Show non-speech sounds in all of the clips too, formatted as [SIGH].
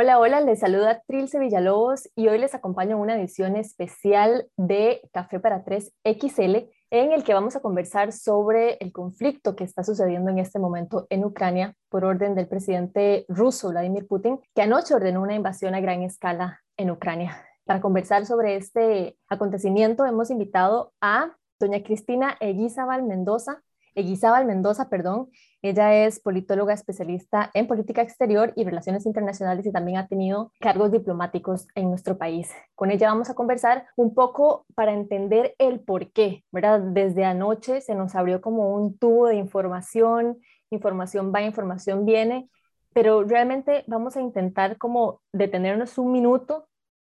Hola, hola, les saluda Trilce Villalobos y hoy les acompaño en una edición especial de Café para 3 XL en el que vamos a conversar sobre el conflicto que está sucediendo en este momento en Ucrania por orden del presidente ruso Vladimir Putin, que anoche ordenó una invasión a gran escala en Ucrania. Para conversar sobre este acontecimiento hemos invitado a doña Cristina Eguizábal Mendoza, Eguizábal Mendoza, perdón. Ella es politóloga especialista en política exterior y relaciones internacionales y también ha tenido cargos diplomáticos en nuestro país. Con ella vamos a conversar un poco para entender el por qué, ¿verdad? Desde anoche se nos abrió como un tubo de información, información va, información viene, pero realmente vamos a intentar como detenernos un minuto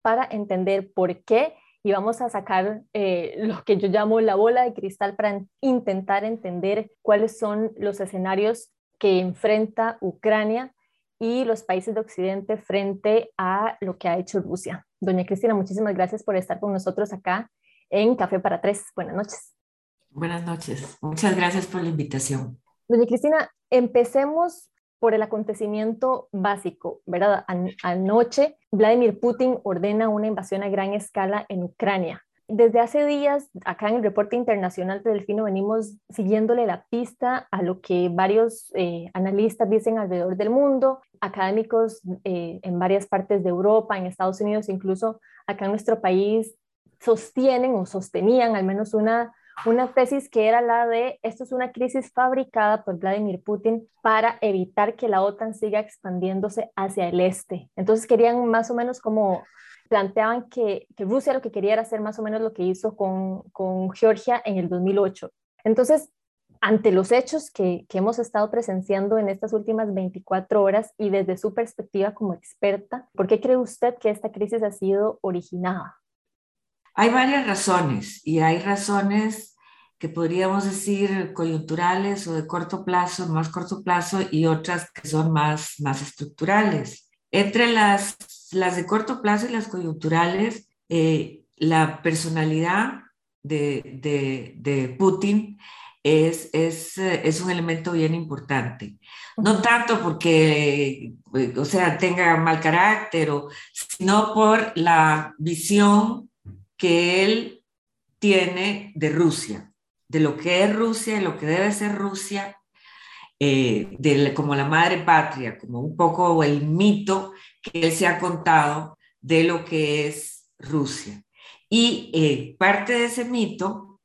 para entender por qué y vamos a sacar eh, [LAUGHS] lo que yo llamo la bola de cristal para intentar entender cuáles son los escenarios que enfrenta Ucrania y los países de Occidente frente a lo que ha hecho Rusia. Doña Cristina, muchísimas gracias por estar con nosotros acá en Café para Tres. Buenas noches. Buenas noches. Muchas gracias por la invitación. Doña Cristina, empecemos por el acontecimiento básico, ¿verdad? anoche, Vladimir Putin ordena una invasión a gran escala en Ucrania. Desde hace días, acá en el reporte internacional de Delfino, venimos siguiéndole la pista a lo que varios eh, analistas dicen alrededor del mundo, académicos eh, en varias partes de Europa, en Estados Unidos, incluso acá en nuestro país, sostienen o sostenían al menos una una tesis que era la de esto es una crisis fabricada por Vladimir Putin para evitar que la OTAN siga expandiéndose hacia el este. Entonces querían más o menos como planteaban que, Rusia lo que quería era hacer más o menos lo que hizo con, Georgia en el 2008. Entonces, ante los hechos que, que, hemos estado presenciando en estas últimas 24 horas y desde su perspectiva como experta, ¿por qué cree usted que esta crisis ha sido originada? Hay varias razones y hay razones que podríamos decir coyunturales o de corto plazo, más corto plazo, y otras que son más, más estructurales. Entre las, las de corto plazo y las coyunturales, eh, la personalidad de, de, de Putin es, es, es, un elemento bien importante. No tanto porque, o sea, tenga mal carácter, o, sino por la visión que él tiene de Rusia, de lo que es Rusia, de lo que debe ser Rusia, eh, como la madre patria, como un poco el mito que él se ha contado de lo que es Rusia. Y eh, parte de ese mito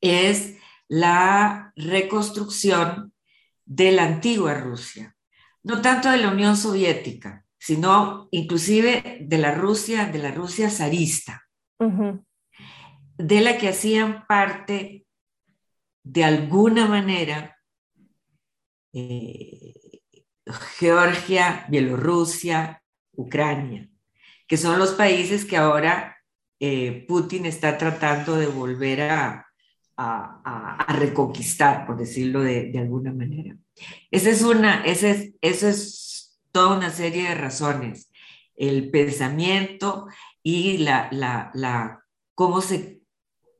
es la reconstrucción de la antigua Rusia, no tanto de la Unión Soviética, sino inclusive de la Rusia, de la Rusia zarista de la que hacían parte de alguna manera eh, Georgia, Bielorrusia, Ucrania, que son los países que ahora eh, Putin está tratando de volver a, reconquistar, por decirlo de, alguna manera. Esa es una, esa es, eso es toda una serie de razones. El pensamiento, y la, la, la, cómo se,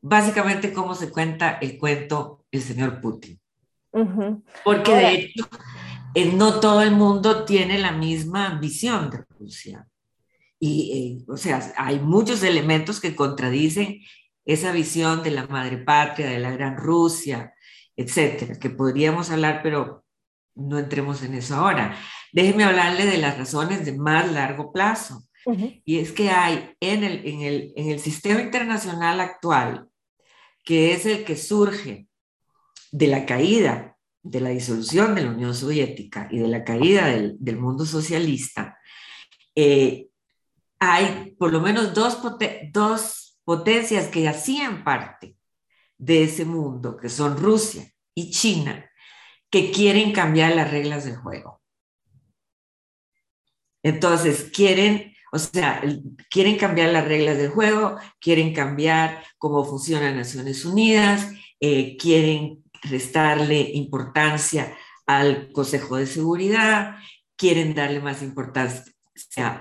básicamente cómo se cuenta el cuento el señor Putin. Porque de hecho, eh, no todo el mundo tiene la misma visión de Rusia. Y, eh, o sea, hay muchos elementos que contradicen esa visión de la madre patria, de la gran Rusia, etcétera, que podríamos hablar, pero no entremos en eso ahora. Déjeme hablarle de las razones de más largo plazo. Y es que hay en el, en, el, en el sistema internacional actual, que es el que surge de la caída, de la disolución de la Unión Soviética y de la caída del, del mundo socialista, eh, hay por lo menos dos, dos potencias que hacían parte de ese mundo, que son Rusia y China, que quieren cambiar las reglas del juego. Entonces, quieren o sea, quieren cambiar las reglas del juego, quieren cambiar cómo funciona Naciones Unidas, eh, quieren restarle importancia al Consejo de Seguridad, quieren darle más importancia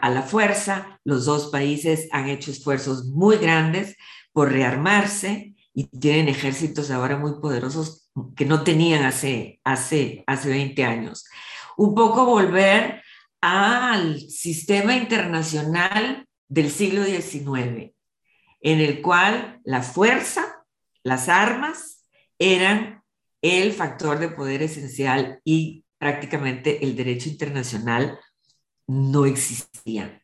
a la fuerza. Los dos países han hecho esfuerzos muy grandes por rearmarse y tienen ejércitos ahora muy poderosos que no tenían hace, hace, hace 20 años. Un poco volver al sistema internacional del siglo XIX, en el cual la fuerza, las armas, eran el factor de poder esencial y prácticamente el derecho internacional no existía.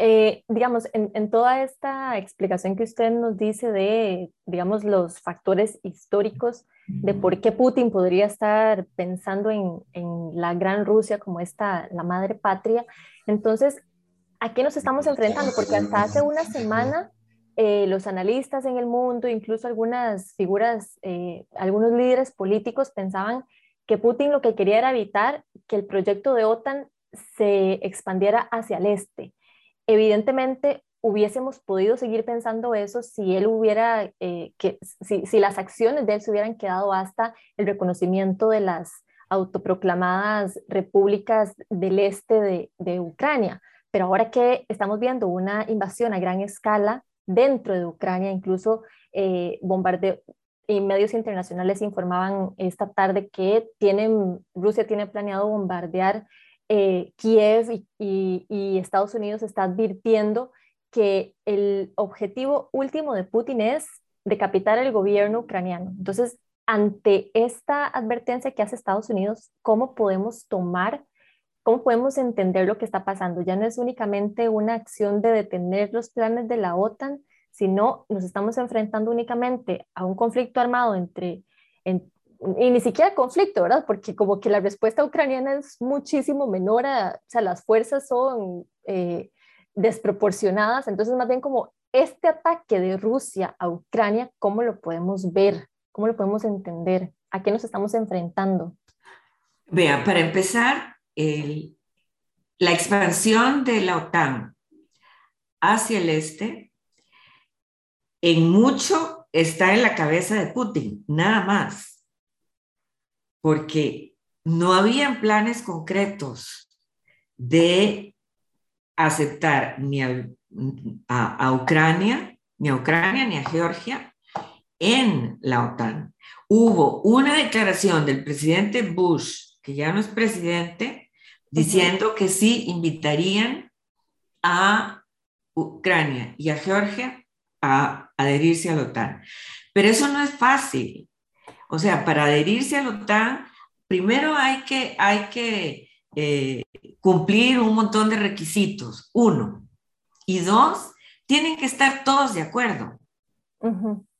Eh, digamos, en, toda esta explicación que usted nos dice de, digamos, los factores históricos de por qué Putin podría estar pensando en, la gran Rusia como esta, la madre patria, entonces, ¿a qué nos estamos enfrentando? Porque hasta hace una semana eh, los analistas en el mundo, incluso algunas figuras, eh, algunos líderes políticos pensaban que Putin lo que quería era evitar que el proyecto de OTAN se expandiera hacia el este evidentemente hubiésemos podido seguir pensando eso si él hubiera, eh, que, si, si, las acciones de él se hubieran quedado hasta el reconocimiento de las autoproclamadas repúblicas del este de, de Ucrania. Pero ahora que estamos viendo una invasión a gran escala dentro de Ucrania, incluso eh, bombardeo, y medios internacionales informaban esta tarde que tienen, Rusia tiene planeado bombardear eh, Kiev y, Estados Unidos está advirtiendo que el objetivo último de Putin es decapitar el gobierno ucraniano. Entonces, ante esta advertencia que hace Estados Unidos, ¿cómo podemos tomar, cómo podemos entender lo que está pasando? Ya no es únicamente una acción de detener los planes de la OTAN, sino nos estamos enfrentando únicamente a un conflicto armado entre, y ni siquiera conflicto, ¿verdad? Porque como que la respuesta ucraniana es muchísimo menor, o sea, las fuerzas son eh, desproporcionadas, entonces más bien como este ataque de Rusia a Ucrania, ¿cómo lo podemos ver? ¿Cómo lo podemos entender? ¿A qué nos estamos enfrentando? Vea, para empezar, la expansión de la OTAN hacia el este, en mucho está en la cabeza de Putin, nada más porque no habían planes concretos de aceptar ni a, Ucrania, ni a Ucrania, ni a Georgia en la OTAN. Hubo una declaración del presidente Bush, que ya no es presidente, diciendo que sí invitarían a Ucrania y a Georgia a adherirse a la OTAN. Pero eso no es fácil. O sea, para adherirse a la OTAN, primero hay que, hay que eh, cumplir un montón de requisitos, uno. Y dos, tienen que estar todos de acuerdo.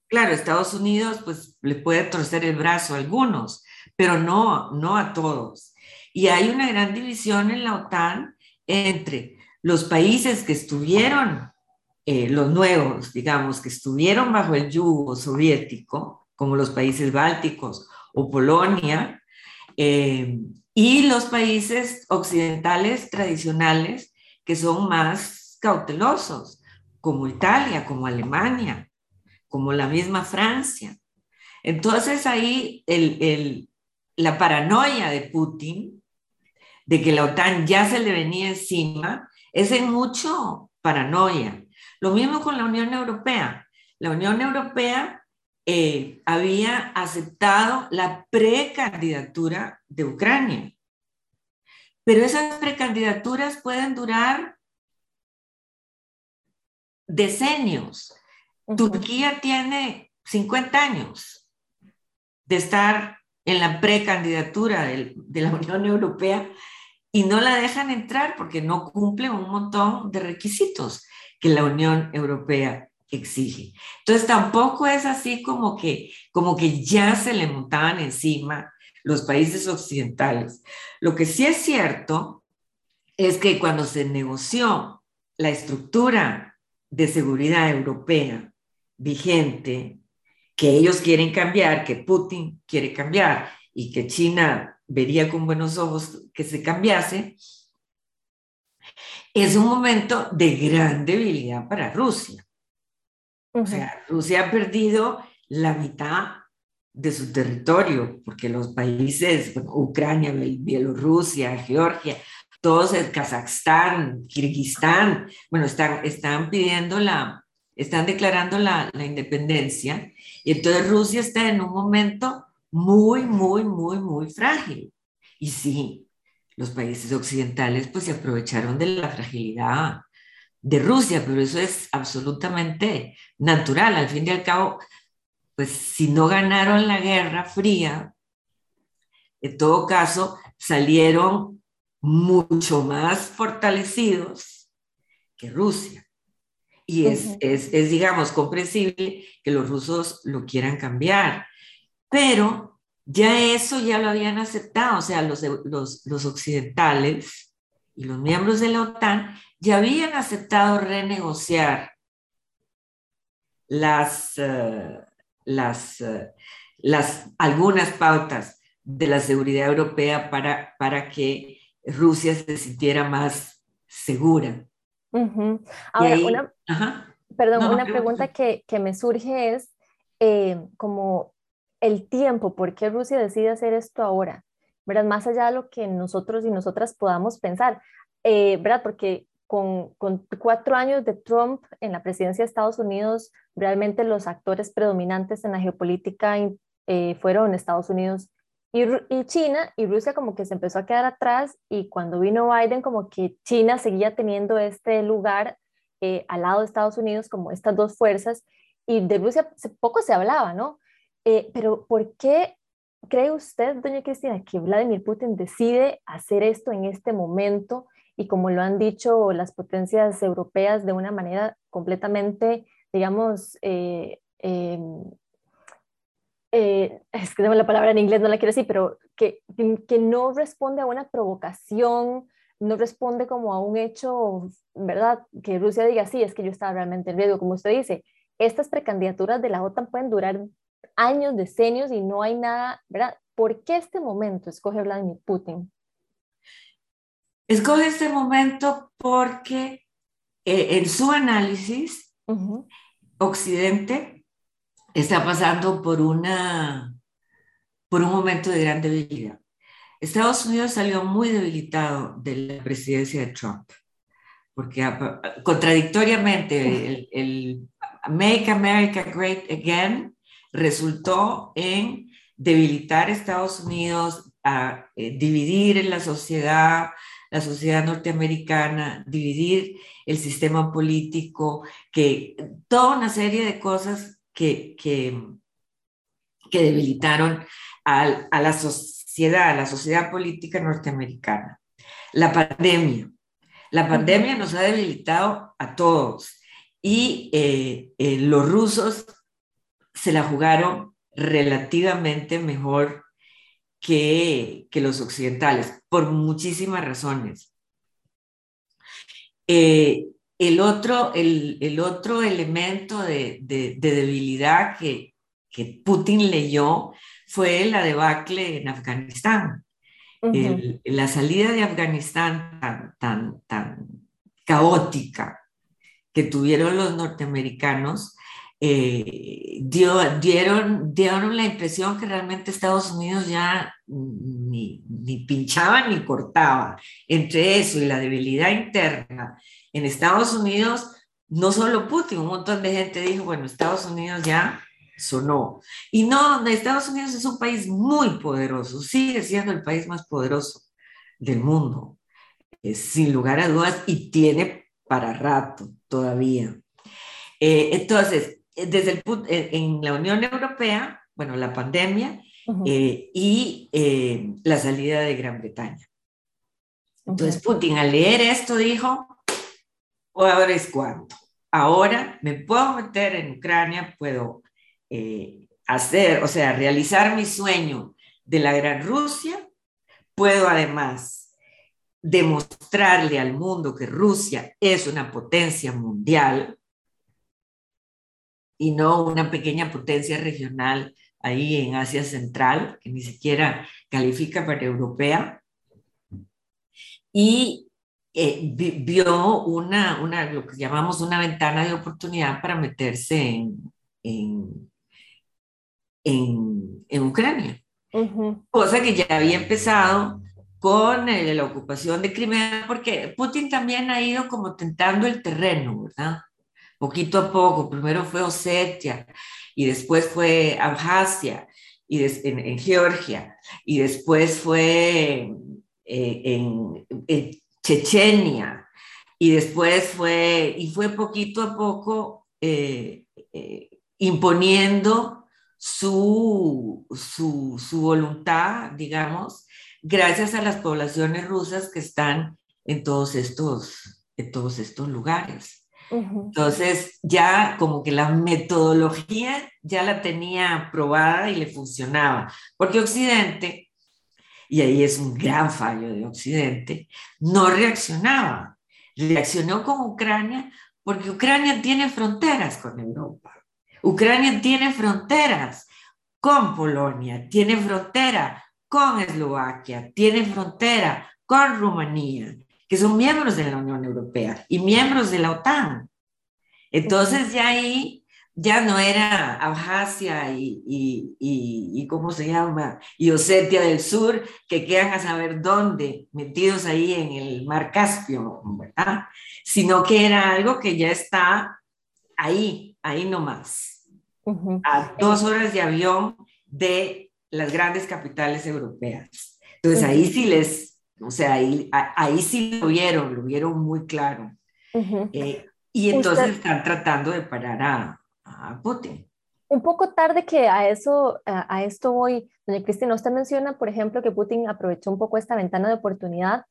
Claro, Estados Unidos pues le puede torcer el brazo a algunos, pero no, no a todos. Y hay una gran división en la OTAN entre los países que estuvieron, eh, los nuevos, digamos, que estuvieron bajo el yugo soviético, como los países bálticos o Polonia, eh, y los países occidentales tradicionales que son más cautelosos, como Italia, como Alemania, como la misma Francia. Entonces ahí el, la paranoia de Putin de que la OTAN ya se le venía encima es en mucho paranoia. Lo mismo con la Unión Europea. La Unión Europea eh, había aceptado la precandidatura de Ucrania. Pero esas precandidaturas pueden durar decenios. Turquía tiene 50 años de estar en la precandidatura de la Unión Europea y no la dejan entrar porque no cumple un montón de requisitos que la Unión Europea exige. Entonces tampoco es así como que, como que ya se le montaban encima los países occidentales. Lo que sí es cierto es que cuando se negoció la estructura de seguridad europea vigente, que ellos quieren cambiar, que Putin quiere cambiar y que China vería con buenos ojos que se cambiase, es un momento de gran debilidad para Rusia. O sea, Rusia ha perdido la mitad de su territorio, porque los países, Ucrania, Bielorrusia, Georgia, todos, el Kazajstán, Kirguistán, bueno, están, están pidiendo la, están declarando la, la independencia, y entonces Rusia está en un momento muy, muy, muy, muy frágil. Y sí, los países occidentales pues se aprovecharon de la fragilidad de Rusia, pero eso es absolutamente natural. Al fin y al cabo, pues si no ganaron la Guerra Fría, en todo caso salieron mucho más fortalecidos que Rusia. Y es, es, es, digamos, comprensible que los rusos lo quieran cambiar. Pero ya eso ya lo habían aceptado, o sea, los, los, los occidentales y los miembros de la OTAN ya habían aceptado renegociar las, las, eh, las, algunas pautas de la seguridad europea para, para que Rusia se sintiera más segura. Ahora, una, perdón, una pregunta que, que, me surge es, eh, como el tiempo, por qué Rusia decide hacer esto ahora, ¿verdad? Más allá de lo que nosotros y nosotras podamos pensar, eh, ¿verdad? Porque con, cuatro años de Trump en la presidencia de Estados Unidos, realmente los actores predominantes en la geopolítica eh, fueron Estados Unidos y, China, y Rusia como que se empezó a quedar atrás, y cuando vino Biden, como que China seguía teniendo este lugar eh, al lado de Estados Unidos, como estas dos fuerzas, y de Rusia poco se hablaba, ¿no? Eh, pero ¿por qué cree usted, doña Cristina, que Vladimir Putin decide hacer esto en este momento y como lo han dicho las potencias europeas de una manera completamente, digamos, eh, em, eh, [LAUGHS] es que la palabra en inglés, no la quiero decir, pero que, que no responde a una provocación, no responde como a un hecho, ¿verdad? Que Rusia diga, sí, es que yo estaba realmente en riesgo, como usted dice. Estas precandidaturas de la OTAN pueden durar años, decenios y no hay nada, ¿verdad? ¿Por qué este momento escoge Vladimir Putin? Escoge este momento porque eh, en su análisis, Occidente está pasando por, una, por un momento de gran debilidad. Estados Unidos salió muy debilitado de la presidencia de Trump, porque contradictoriamente el, el Make America Great Again resultó en debilitar a Estados Unidos, a eh, dividir en la sociedad, la sociedad norteamericana, dividir el sistema político, que toda una serie de cosas que, que, que debilitaron a, la sociedad, a la sociedad política norteamericana. La pandemia. La pandemia nos ha debilitado a todos y eh, eh, los rusos se la jugaron relativamente mejor que, los occidentales, por muchísimas razones. Eh, el, otro, el, otro elemento de, debilidad que, Putin leyó fue la debacle en Afganistán. la salida de Afganistán tan, tan, tan caótica que tuvieron los norteamericanos eh, dio, dieron, dieron la impresión que realmente Estados Unidos ya ni, ni pinchaba ni cortaba. Entre eso y la debilidad interna en Estados Unidos, no solo Putin, un montón de gente dijo, bueno, Estados Unidos ya sonó. Y no, Estados Unidos es un país muy poderoso, sigue siendo el país más poderoso del mundo, sin lugar a dudas, y tiene para rato todavía. Eh, entonces, eh, desde el, eh, en la Unión Europea, bueno, la pandemia eh, y la salida de Gran Bretaña. Entonces Putin al leer esto dijo, ahora es cuando. Ahora me puedo meter en Ucrania, puedo hacer, o sea, realizar mi sueño de la gran Rusia, puedo además demostrarle al mundo que Rusia es una potencia mundial, y no una pequeña potencia regional ahí en Asia Central, que ni siquiera califica para europea. Y eh, vio una, una, lo que llamamos una ventana de oportunidad para meterse en, en, en, Ucrania. Cosa que ya había empezado con eh, la ocupación de Crimea, porque Putin también ha ido como tentando el terreno, ¿verdad? Poquito a poco. Primero fue Osetia y después fue Abjasia y en, Georgia y después fue eh, en, Chechenia, y después fue, y fue poquito a poco eh, imponiendo su, su, su, voluntad, digamos, gracias a las poblaciones rusas que están en todos estos, en todos estos lugares. Entonces, ya como que la metodología ya la tenía probada y le funcionaba, porque Occidente, y ahí es un gran fallo de Occidente, no reaccionaba. Reaccionó con Ucrania porque Ucrania tiene fronteras con Europa. Ucrania tiene fronteras con Polonia, tiene frontera con Eslovaquia, tiene frontera con Rumanía, que son miembros de la Unión Europea y miembros de la OTAN. Entonces ya ahí ya no era Abjasia y, y, ¿cómo se llama? Y Osetia del Sur, que quedan a saber dónde, metidos ahí en el mar Caspio, ¿verdad? Sino que era algo que ya está ahí, ahí nomás, a dos horas de avión de las grandes capitales europeas. Entonces ahí sí les, o sea, ahí, ahí sí lo vieron, lo vieron muy claro. Eh, y entonces están tratando de parar a, a, Putin. Un poco tarde que a eso, a, esto voy, doña Cristina, usted menciona, por ejemplo, que Putin aprovechó un poco esta ventana de oportunidad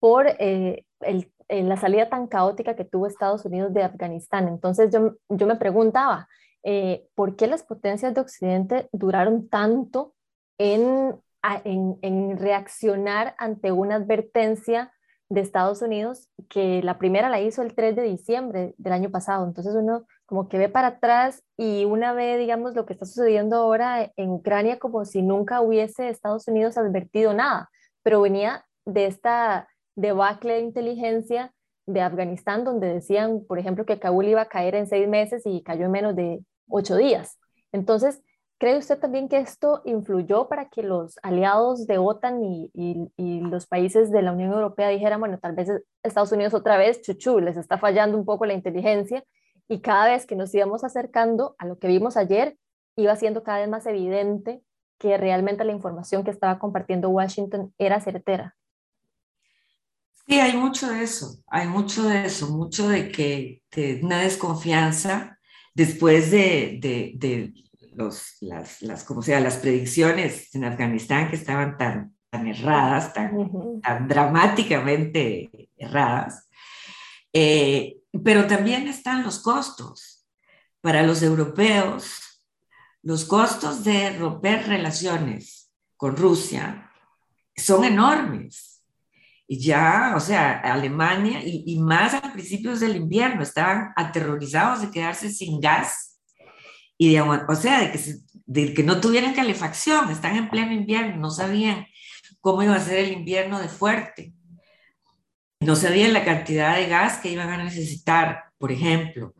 por eh, el, la salida tan caótica que tuvo Estados Unidos de Afganistán. Entonces yo, yo me preguntaba, eh, ¿por qué las potencias de Occidente duraron tanto en, en, reaccionar ante una advertencia de Estados Unidos que la primera la hizo el 3 de diciembre del año pasado. Entonces uno como que ve para atrás y una ve, digamos, lo que está sucediendo ahora en Ucrania como si nunca hubiese Estados Unidos advertido nada, pero venía de esta debacle de inteligencia de Afganistán, donde decían, por ejemplo, que Kabul iba a caer en seis meses y cayó en menos de ocho días. Entonces, ¿cree usted también que esto influyó para que los aliados de OTAN y, y, los países de la Unión Europea dijeran, bueno, tal vez Estados Unidos otra vez, chuchu, les está fallando un poco la inteligencia y cada vez que nos íbamos acercando a lo que vimos ayer, iba siendo cada vez más evidente que realmente la información que estaba compartiendo Washington era certera? Sí, hay mucho de eso, hay mucho de eso, mucho de que de una desconfianza después de, de, los, las, las, como sea, las predicciones en Afganistán que estaban tan, tan erradas, tan, tan dramáticamente erradas, eh, pero también están los costos. Para los europeos, los costos de romper relaciones con Rusia son enormes. Y ya, o sea, Alemania y, más a principios del invierno estaban aterrorizados de quedarse sin gas de, o sea, de que, de que no tuvieran calefacción, están en pleno invierno, no sabían cómo iba a ser el invierno de fuerte, no sabían la cantidad de gas que iban a necesitar, por ejemplo,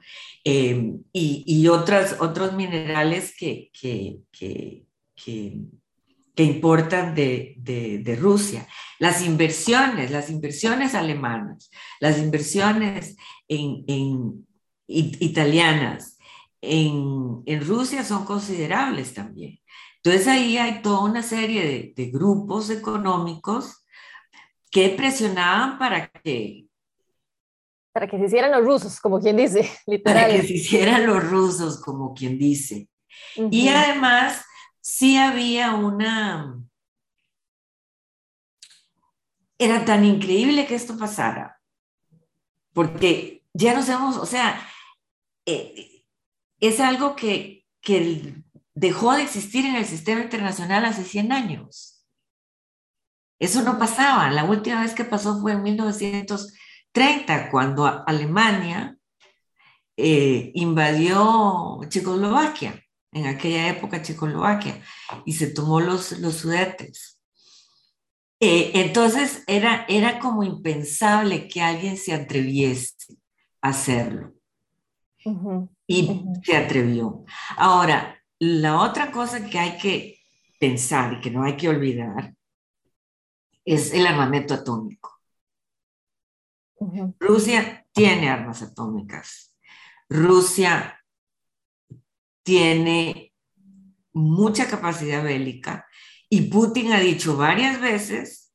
eh, y, y otras, otros minerales que, que, que, que importan de, de, Rusia. Las inversiones, las inversiones alemanas, las inversiones en, en italianas en, en, Rusia son considerables también. Entonces ahí hay toda una serie de, de grupos económicos que presionaban para que... Para que se hicieran los rusos, como quien dice, literal. [LAUGHS] Para que se hicieran los rusos, como quien dice. Y además sí había una... Era tan increíble que esto pasara, porque ya nos hemos, o sea, eh, es algo que, que dejó de existir en el sistema internacional hace 100 años. Eso no pasaba. La última vez que pasó fue en 1930, cuando Alemania eh, invadió Checoslovaquia en aquella época Checoslovaquia, y se tomó los, los sudetes. Eh, entonces era, era como impensable que alguien se atreviese a hacerlo. Y se atrevió. Ahora, la otra cosa que hay que pensar y que no hay que olvidar es el armamento atómico. Rusia tiene armas atómicas. Rusia tiene mucha capacidad bélica y Putin ha dicho varias veces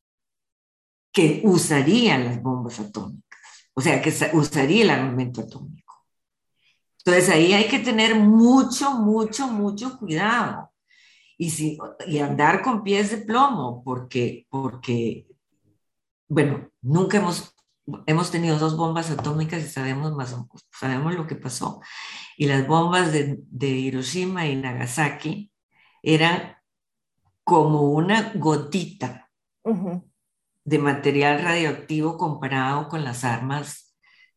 que usaría las bombas atómicas, o sea, que usaría el armamento atómico. Entonces ahí hay que tener mucho, mucho, mucho cuidado y, si, y andar con pies de plomo, porque, porque, bueno, nunca hemos, hemos tenido dos bombas atómicas y sabemos, más, sabemos lo que pasó. Y las bombas de, de Hiroshima y Nagasaki eran como una gotita de material radioactivo comparado con las armas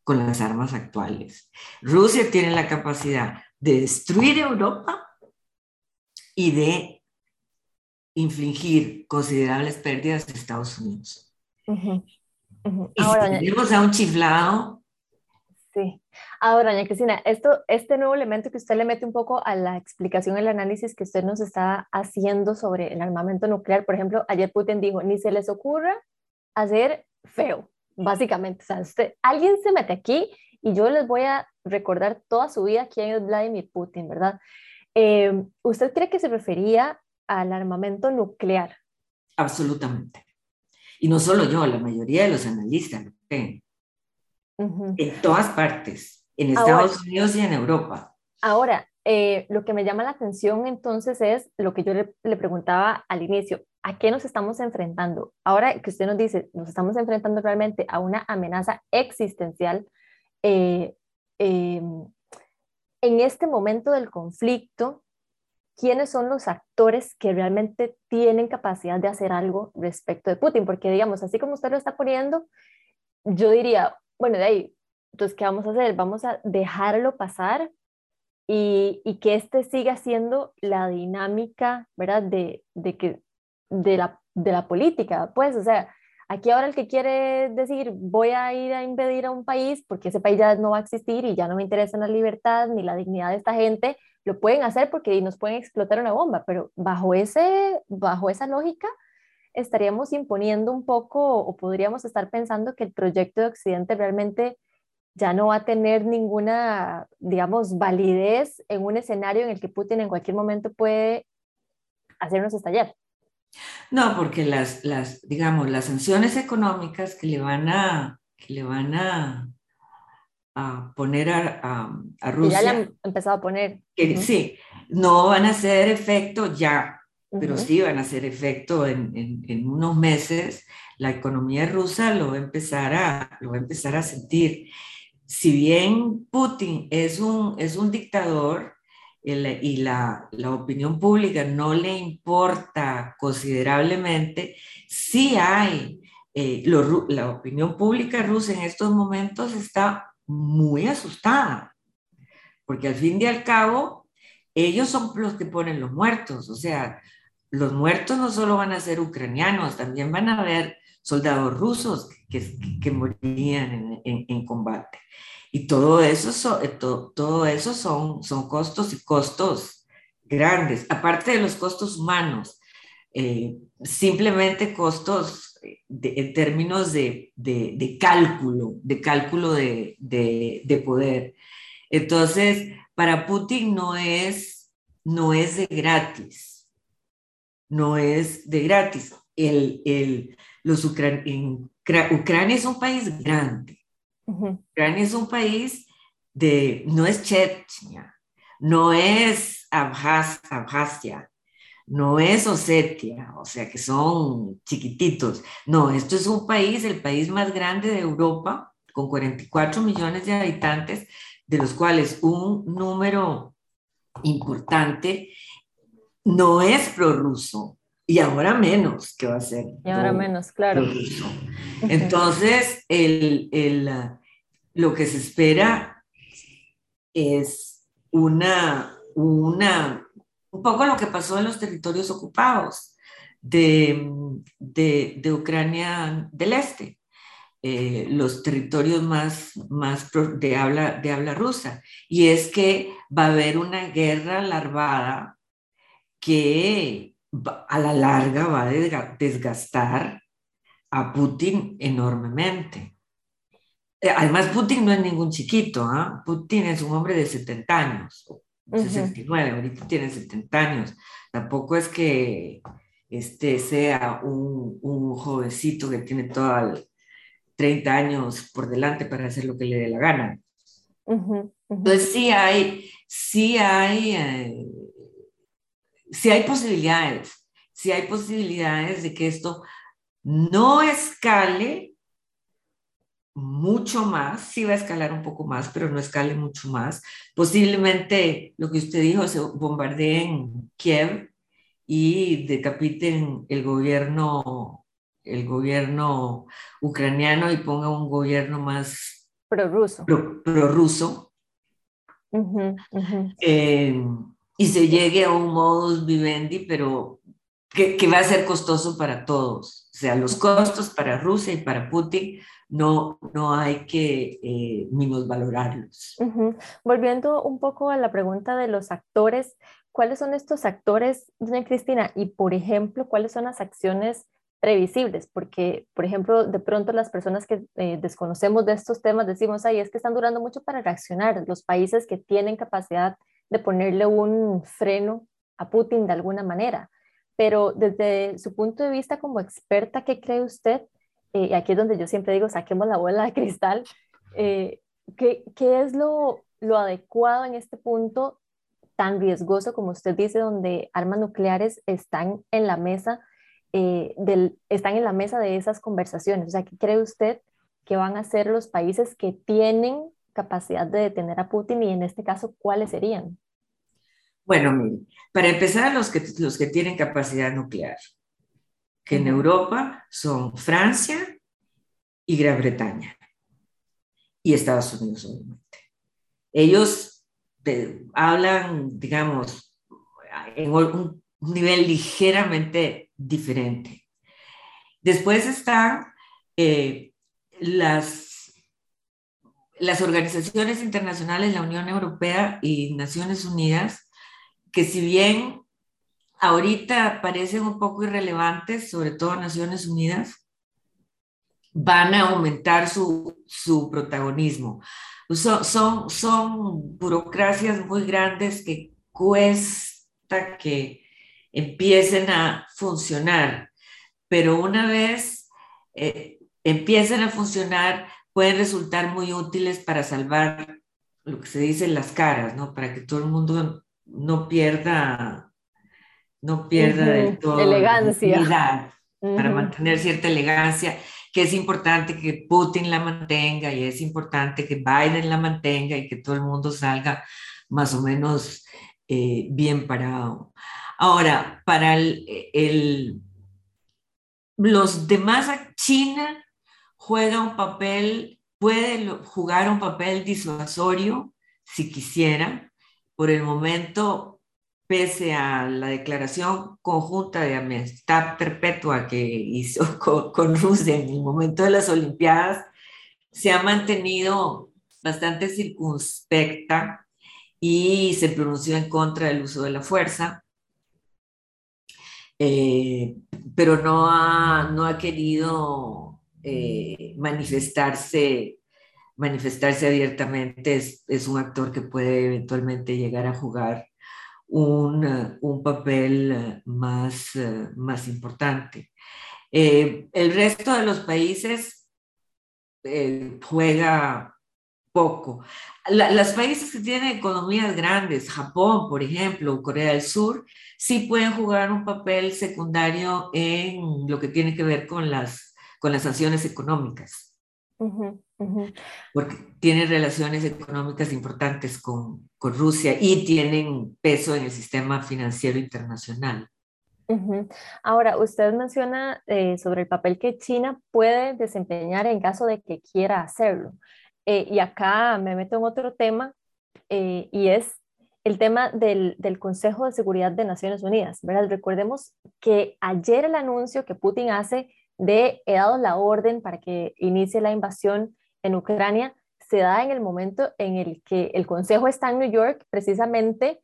con las armas actuales. Rusia tiene la capacidad de destruir Europa y de infligir considerables pérdidas a Estados Unidos. Y si tenemos a un chiflado. Sí. Ahora, doña Cristina, esto, este nuevo elemento que usted le mete un poco a la explicación, el análisis que usted nos está haciendo sobre el armamento nuclear, por ejemplo, ayer Putin dijo, ni se les ocurra hacer feo, básicamente. O sea, usted, alguien se mete aquí y yo les voy a recordar toda su vida quién es Vladimir Putin, ¿verdad? Eh, ¿Usted cree que se refería al armamento nuclear? Absolutamente. Y no solo yo, la mayoría de los analistas lo creen. En todas partes en Estados Unidos y en Europa. Ahora, eh, lo que me llama la atención entonces es lo que yo le, preguntaba al inicio, ¿a qué nos estamos enfrentando? Ahora que usted nos dice, nos estamos enfrentando realmente a una amenaza existencial. Eh, em, en este momento del conflicto, ¿quiénes son los actores que realmente tienen capacidad de hacer algo respecto de Putin? Porque digamos, así como usted lo está poniendo, yo diría, bueno, de ahí, entonces, ¿qué vamos a hacer? Vamos a dejarlo pasar y, que este siga siendo la dinámica, ¿verdad? De, que, de, la, de la política, pues, o sea, aquí ahora el que quiere decir voy a ir a impedir a un país porque ese país ya no va a existir y ya no me interesa la libertad ni la dignidad de esta gente, lo pueden hacer porque nos pueden explotar una bomba, pero bajo, ese, bajo esa lógica estaríamos imponiendo un poco o podríamos estar pensando que el proyecto de Occidente realmente ya no va a tener ninguna, digamos, validez en un escenario en el que Putin en cualquier momento puede hacernos estallar. No, porque las, las digamos, las sanciones económicas que le van a, que le van a, a poner a, a, Rusia. ya le han empezado a poner. Que, Sí, no van a hacer efecto ya, pero sí van a hacer efecto en, en, en, unos meses. La economía rusa lo va a empezar a, lo va a empezar a sentir si bien Putin es un, es un dictador y la, la, opinión pública no le importa considerablemente, sí hay, eh, la opinión pública rusa en estos momentos está muy asustada, porque al fin y al cabo, ellos son los que ponen los muertos, o sea, los muertos no solo van a ser ucranianos, también van a haber soldados rusos que, que morían en, en, combate. Y todo eso, eh, todo eso son, son costos y costos grandes, aparte de los costos humanos, eh, simplemente costos eh, en términos de, de, de, cálculo, de cálculo de, de, poder. Entonces, para Putin no es, no es de gratis, no es de gratis. El, el, los Ucrania es un país grande. Ucrania es un país de, no es Chechnya, no es Abjasia, no es Osetia, o sea que son chiquititos. No, esto es un país, el país más grande de Europa, con 44 millones de habitantes, de los cuales un número importante no es prorruso, y ahora menos que va a ser. Y ahora menos, claro. Entonces, el, el, lo que se espera es una, una, un poco lo que pasó en los territorios ocupados de, de, de Ucrania del Este. Eh, los territorios más, más de, habla, de habla rusa. Y es que va a haber una guerra larvada que a la larga va a desgastar a Putin enormemente. Eh, además, Putin no es ningún chiquito, ¿ah? Putin es un hombre de 70 años, 69, ahorita tiene 70 años. Tampoco es que, este, sea un, un jovencito que tiene todo 30 años por delante para hacer lo que le dé la gana. Entonces sí hay, sí hay, eh, sí hay posibilidades, sí hay posibilidades de que esto no escale mucho más, sí va a escalar un poco más, pero no escale mucho más. Posiblemente lo que usted dijo, se bombardeen Kiev y decapiten el gobierno, el gobierno ucraniano y ponga un gobierno más prorruso. Pro, ruso eh, y se llegue a un modus vivendi, pero que, que, va a ser costoso para todos. O sea, los costos para Rusia y para Putin no, no hay que eh, minusvalorarlos. Volviendo un poco a la pregunta de los actores, ¿cuáles son estos actores, doña Cristina? Y, por ejemplo, ¿cuáles son las acciones previsibles? Porque, por ejemplo, de pronto las personas que eh, desconocemos de estos temas decimos, ay, es que están durando mucho para reaccionar. Los países que tienen capacidad de ponerle un freno a Putin de alguna manera. Pero desde su punto de vista como experta, ¿qué cree usted? Eh, y aquí es donde yo siempre digo, saquemos la bola de cristal, eh, ¿qué, ¿qué, es lo, lo adecuado en este punto tan riesgoso como usted dice, donde armas nucleares están en la mesa, eh, del, están en la mesa de esas conversaciones? O sea, ¿qué cree usted que van a ser los países que tienen capacidad de detener a Putin y en este caso, cuáles serían? Bueno, para empezar, los que, los que tienen capacidad nuclear que en Europa son Francia y Gran Bretaña y Estados Unidos, obviamente. Ellos hablan, digamos, en un, nivel ligeramente diferente. Después están eh, las, las organizaciones internacionales, la Unión Europea y Naciones Unidas, que si bien ahorita parecen un poco irrelevantes, sobre todo Naciones Unidas, van a aumentar su, su protagonismo. Son, son, son, burocracias muy grandes que cuesta que empiecen a funcionar, pero una vez eh, empiecen a funcionar, pueden resultar muy útiles para salvar lo que se dice las caras, ¿no? Para que todo el mundo no pierda no pierda del todo elegancia. para mantener cierta elegancia, que es importante que Putin la mantenga y es importante que Biden la mantenga y que todo el mundo salga más o menos eh, bien parado. Ahora, para el, los demás, China juega un papel, puede jugar un papel disuasorio si quisiera. Por el momento, pese a la declaración conjunta de amistad perpetua que hizo [LAUGHS] con, Rusia en el momento de las Olimpiadas, se ha mantenido bastante circunspecta y se pronunció en contra del uso de la fuerza, eh, pero no ha, no ha querido eh, manifestarse, manifestarse abiertamente. Es, es, un actor que puede eventualmente llegar a jugar un, un papel eh, más, eh, más importante. Eh, el resto de los países juega poco. los países que tienen economías grandes, Japón, por ejemplo, Corea del Sur, sí pueden jugar un papel secundario en lo que tiene que ver con las, con las sanciones económicas. Porque tienen relaciones económicas importantes con, con, Rusia y tienen peso en el sistema financiero internacional. Ahora, usted menciona eh, sobre el papel que China puede desempeñar en caso de que quiera hacerlo. Eh, y acá me meto en otro tema eh, y es el tema del, del, Consejo de Seguridad de Naciones Unidas. ¿verdad? Recordemos que ayer el anuncio que Putin hace de he dado la orden para que inicie la invasión en Ucrania se da en el momento en el que el Consejo está en New York precisamente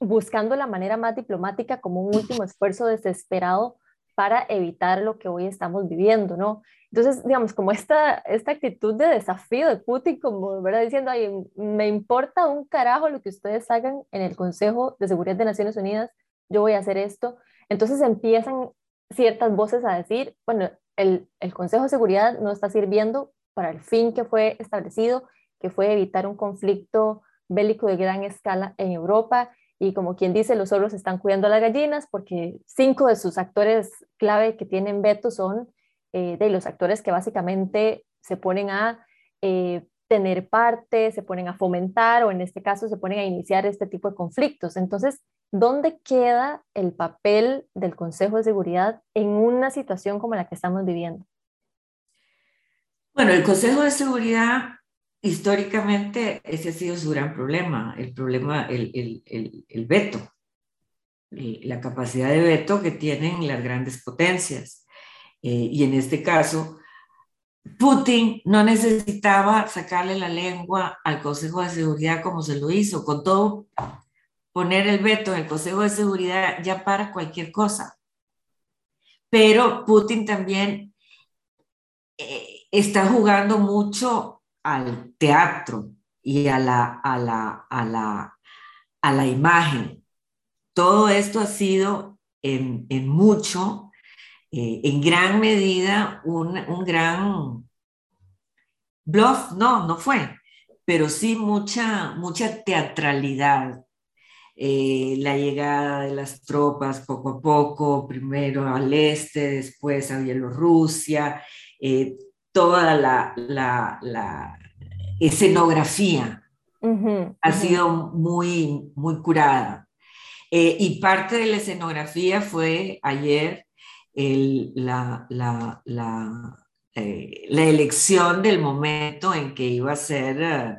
buscando la manera más diplomática como un último esfuerzo desesperado para evitar lo que hoy estamos viviendo, ¿no? Entonces, digamos, como esta, esta actitud de desafío de Putin, como, ¿verdad? Diciendo, Ay, me importa un carajo lo que ustedes hagan en el Consejo de Seguridad de Naciones Unidas, yo voy a hacer esto. Entonces empiezan ciertas voces a decir, bueno, el, el Consejo de Seguridad no está sirviendo para el fin que fue establecido, que fue evitar un conflicto bélico de gran escala en Europa. Y como quien dice, los zorros están cuidando a las gallinas porque cinco de sus actores clave que tienen veto son eh, de los actores que básicamente se ponen a eh, tener parte, se ponen a fomentar o en este caso se ponen a iniciar este tipo de conflictos. Entonces, ¿dónde queda el papel del Consejo de Seguridad en una situación como la que estamos viviendo? Bueno, el Consejo de Seguridad históricamente ese ha sido su gran problema, el problema, el, el, el, veto, la capacidad de veto que tienen las grandes potencias. Eh, y en este caso, Putin no necesitaba sacarle la lengua al Consejo de Seguridad como se lo hizo, con todo poner el veto en el Consejo de Seguridad ya para cualquier cosa. Pero Putin también eh, está jugando mucho al teatro y a la, a la, a la, a la imagen. Todo esto ha sido en, mucho, eh, en gran medida, un, un, gran bluff, no, no fue, pero sí mucha, mucha teatralidad. Eh, la llegada de las tropas poco a poco, primero al este, después a Bielorrusia, eh, toda la, la, escenografía ha sido muy, muy curada. Eh, y parte de la escenografía fue ayer la, la, eh, la, elección del momento en que iba a ser, eh,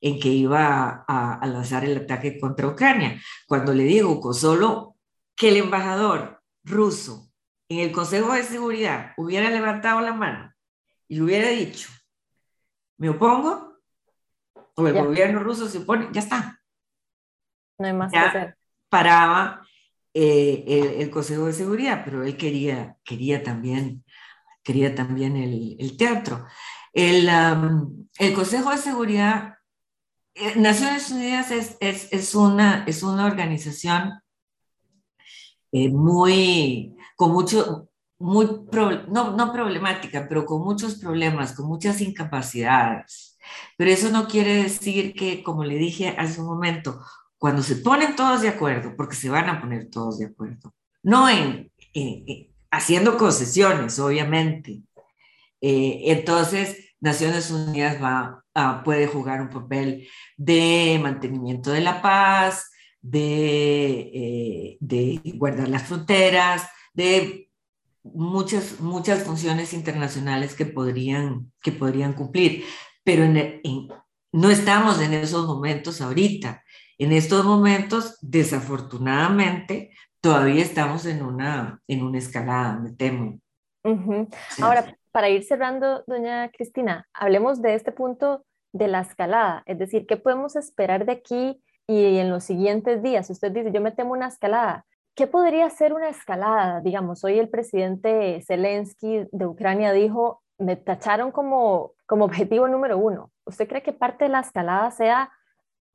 en que iba a, a, lanzar el ataque contra Ucrania. Cuando le digo solo que el embajador ruso en el Consejo de Seguridad hubiera levantado la mano y le hubiera dicho, me opongo, o el gobierno ruso se opone, ya está. No hay más que hacer. Paraba eh, el, Consejo de Seguridad, pero él quería, quería también, quería también el, teatro. El, el, Consejo de Seguridad, eh, Naciones Unidas es, es, es, una, es una organización eh, muy, con mucho, muy, no, problemática, pero con muchos problemas, con muchas incapacidades. Pero eso no quiere decir que, como le dije hace un momento, cuando se ponen todos de acuerdo, porque se van a poner todos de acuerdo, no en, haciendo concesiones, obviamente. Eh, entonces, Naciones Unidas va, puede jugar un papel de mantenimiento de la paz, de, eh, de guardar las fronteras, de muchas, muchas funciones internacionales que podrían, que podrían cumplir, pero no estamos en esos momentos ahorita. En estos momentos, desafortunadamente, todavía estamos en una, en una escalada, me temo. Ahora, para ir cerrando, doña Cristina, hablemos de este punto de la escalada, es decir, ¿qué podemos esperar de aquí y en los siguientes días? Usted dice, yo me temo una escalada. ¿Qué podría ser una escalada? Digamos, hoy el presidente Zelensky de Ucrania dijo, me tacharon como, como objetivo número uno. ¿Usted cree que parte de la escalada sea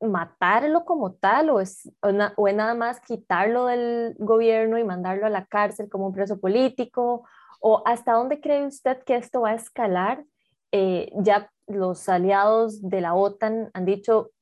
matarlo como tal o es, o, es nada más quitarlo del gobierno y mandarlo a la cárcel como un preso político? ¿O hasta dónde cree usted que esto va a escalar? Eh, ya los aliados de la OTAN han dicho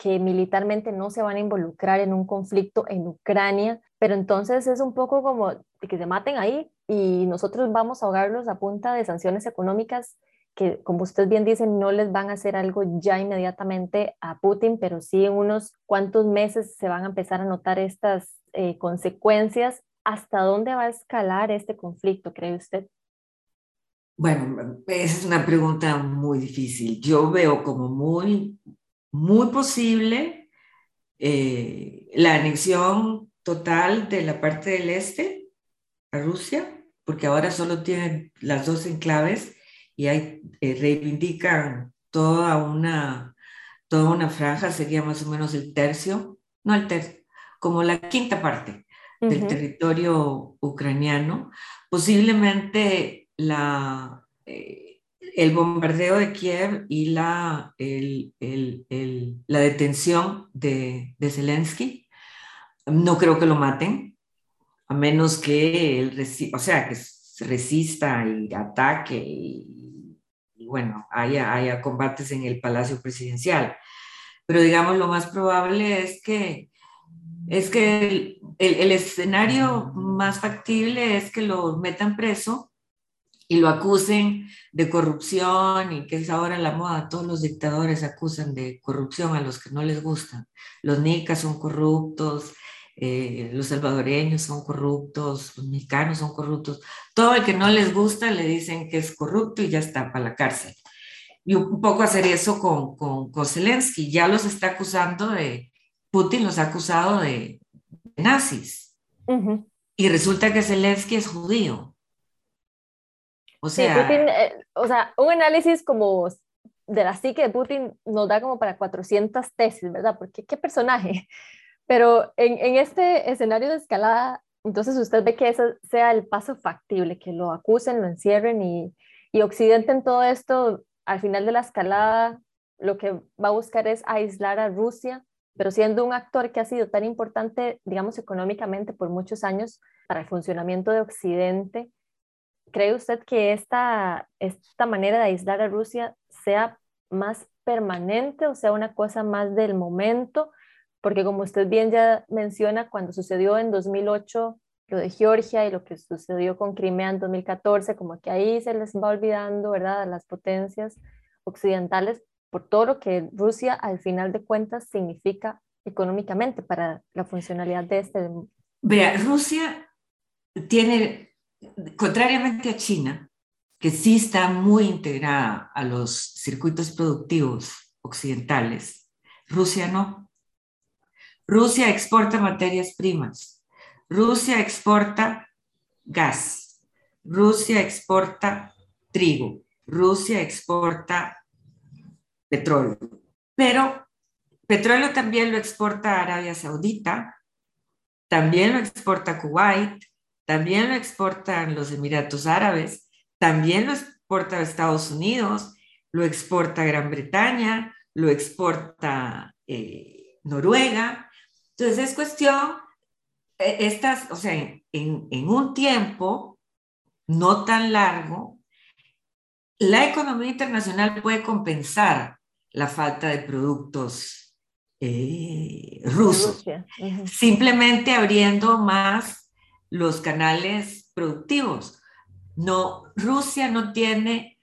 que militarmente no se van a involucrar en un conflicto en Ucrania, pero entonces es un poco como que se maten ahí y nosotros vamos a ahogarlos a punta de sanciones económicas que, como usted bien dice, no les van a hacer algo ya inmediatamente a Putin, pero sí en unos cuantos meses se van a empezar a notar estas eh, consecuencias. ¿Hasta dónde va a escalar este conflicto, cree usted? Bueno, esa es una pregunta muy difícil. Yo veo como muy, muy posible eh, la anexión total de la parte del este a Rusia, porque ahora solo tienen las dos enclaves y hay, eh, reivindican toda una, toda una franja, sería más o menos el tercio, no el tercio, como la quinta parte del territorio ucraniano. Posiblemente la, eh, el bombardeo de Kiev y la, la detención de, Zelensky no creo que lo maten. a menos que él, o sea, que resista y ataque y, bueno, haya, haya combates en el Palacio Presidencial. Pero digamos, lo más probable es que, es que el, escenario más factible es que lo metan preso y lo acusen de corrupción y que es ahora la moda, todos los dictadores acusan de corrupción a los que no les gustan. Los nicas son corruptos, eh, los salvadoreños son corruptos, los mexicanos son corruptos, todo el que no les gusta le dicen que es corrupto y ya está para la cárcel. Y un poco hacer eso con, con, Zelensky, ya los está acusando de, Putin los ha acusado de, nazis. Y resulta que Zelensky es judío. O sea, eh, o sea, un análisis como de la psique de Putin nos da como para 400 tesis, ¿verdad? Porque qué personaje. [LAUGHS] Pero en, este escenario de escalada, entonces usted ve que ese sea el paso factible, que lo acusen, lo encierren y, y Occidente en todo esto, al final de la escalada, lo que va a buscar es aislar a Rusia, pero siendo un actor que ha sido tan importante, digamos, económicamente por muchos años para el funcionamiento de Occidente, ¿cree usted que esta, esta manera de aislar a Rusia sea más permanente o sea una cosa más del momento? porque como usted bien ya menciona, cuando sucedió en 2008 lo de Georgia y lo que sucedió con Crimea en 2014, como que ahí se les va olvidando, ¿verdad?, a las potencias occidentales por todo lo que Rusia al final de cuentas significa económicamente para la funcionalidad de este. Vea, Rusia tiene, contrariamente a China, que sí está muy integrada a los circuitos productivos occidentales, Rusia no. Rusia exporta materias primas. Rusia exporta gas. Rusia exporta trigo. Rusia exporta petróleo. Pero petróleo también lo exporta Arabia Saudita, también lo exporta Kuwait, también lo exportan los Emiratos Árabes, también lo exporta Estados Unidos, lo exporta Gran Bretaña, lo exporta eh, Noruega, entonces es cuestión, e, estas, o sea, en, un tiempo no tan largo, la economía internacional puede compensar la falta de productos eh, rusos, simplemente abriendo más los canales productivos. No, Rusia no tiene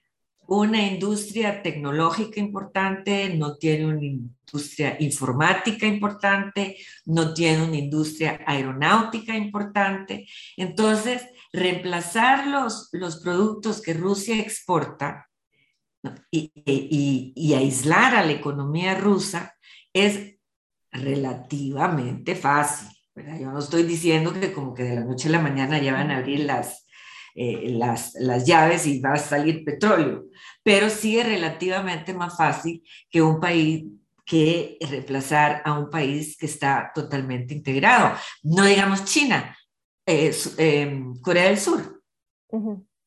una industria tecnológica importante, no tiene una industria informática importante, no tiene una industria aeronáutica importante. Entonces, reemplazar los, los productos que Rusia exporta y, y, aislar a la economía rusa es relativamente fácil. Yo no estoy diciendo que como que de la noche a la mañana ya van a abrir las, eh, las, las llaves y va a salir petróleo, pero sí es relativamente más fácil que un país que reemplazar a un país que está totalmente integrado. No digamos China, eh, em, Corea del Sur.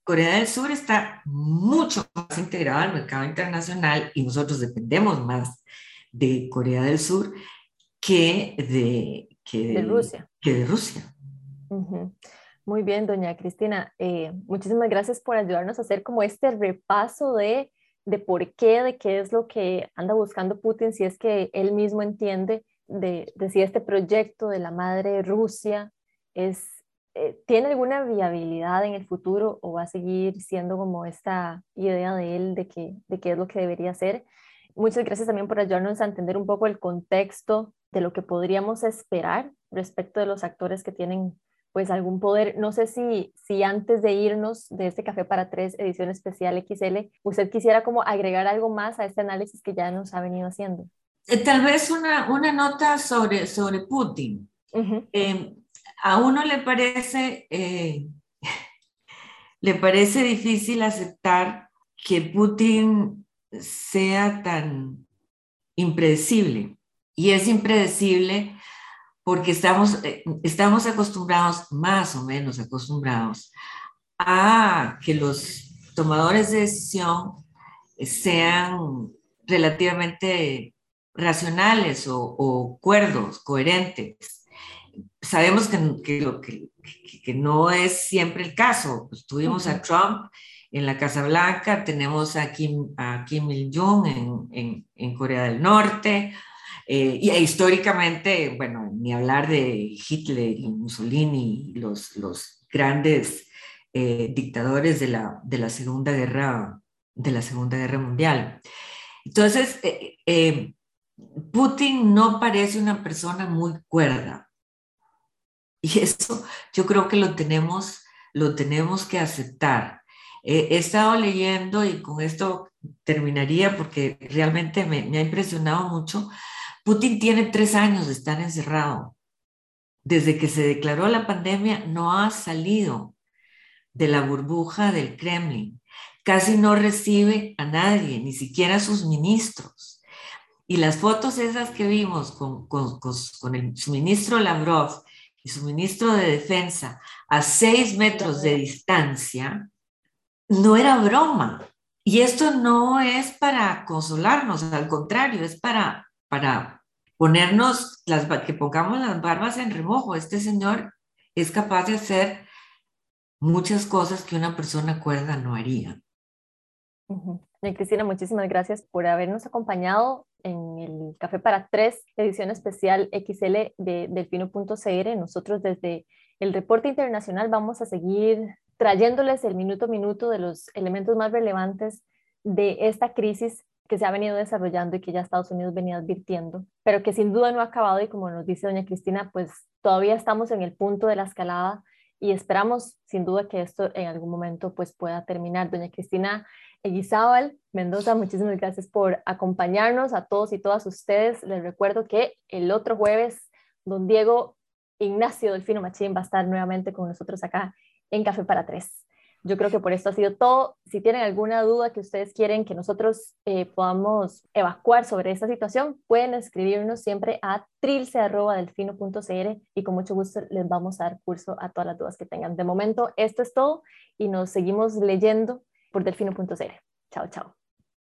Corea del Sur está mucho más integrado al mercado internacional y nosotros dependemos más de Corea del Sur que de, que de, Rusia. Que de Rusia. Muy bien, doña Cristina. Eh, muchísimas gracias por ayudarnos a hacer como este repaso de, de por qué, de qué es lo que anda buscando Putin, si es que él mismo entiende de, de si este proyecto de la madre Rusia es, eh, tiene alguna viabilidad en el futuro o va a seguir siendo como esta idea de él de, que, de qué es lo que debería ser. Muchas gracias también por ayudarnos a entender un poco el contexto de lo que podríamos esperar respecto de los actores que tienen pues algún poder. No sé si, si antes de irnos de este Café para Tres, edición especial XL, usted quisiera como agregar algo más a este análisis que ya nos ha venido haciendo. Eh, tal vez una, una nota sobre, sobre Putin. Em, a uno le parece, eh, [LAUGHS] le parece difícil aceptar que Putin sea tan impredecible. Y es impredecible porque estamos, eh, estamos acostumbrados, más o menos acostumbrados, a que los tomadores de decisión sean relativamente racionales o, cuerdos, coherentes. sabemos que, que, que, no es siempre el caso. Pues tuvimos a Trump en la Casa Blanca, tenemos a Kim, a Kim Il-jung en, en, en, Corea del Norte, eh, y históricamente, bueno, ni hablar de Hitler y Mussolini, los, los grandes eh, dictadores de la, de, la segunda guerra, de la Segunda Guerra Mundial. Entonces, eh, Putin no parece una persona muy cuerda. Y eso yo creo que lo tenemos, lo tenemos que aceptar. he estado leyendo y con esto terminaría porque realmente me, me ha impresionado mucho. Putin tiene tres años de estar encerrado. Desde que se declaró la pandemia no ha salido de la burbuja del Kremlin. Casi no recibe a nadie, ni siquiera a sus ministros. Y las fotos esas que vimos con, con, con el, su ministro Lavrov y su ministro de Defensa a seis metros de distancia, no era broma. Y esto no es para consolarnos, al contrario, es para, para ponernos, las, que pongamos las barbas en remojo. Este señor es capaz de hacer muchas cosas que una persona cuerda no haría. Cristina, muchísimas gracias por habernos acompañado en el Café para Tres, edición especial XL de Delfino.cr. Nosotros desde el reporte internacional vamos a seguir trayéndoles el minuto a minuto de los elementos más relevantes de esta crisis que se ha venido desarrollando y que ya Estados Unidos venía advirtiendo, pero que sin duda no ha acabado y como nos dice doña Cristina, pues todavía estamos en el punto de la escalada y esperamos sin duda que esto en algún momento pues pueda terminar. Doña Cristina Eguizábal Mendoza, muchísimas gracias por acompañarnos a todos y todas ustedes. Les recuerdo que el otro jueves, don Diego Ignacio Delfino Machín va a estar nuevamente con nosotros acá en Café para Tres. Yo creo que por esto ha sido todo. Si tienen alguna duda que ustedes quieren que nosotros eh, podamos evacuar sobre esta situación, pueden escribirnos siempre a trilce.delfino.cr y con mucho gusto les vamos a dar curso a todas las dudas que tengan. De momento, esto es todo y nos seguimos leyendo por delfino.cr. Chao, chao.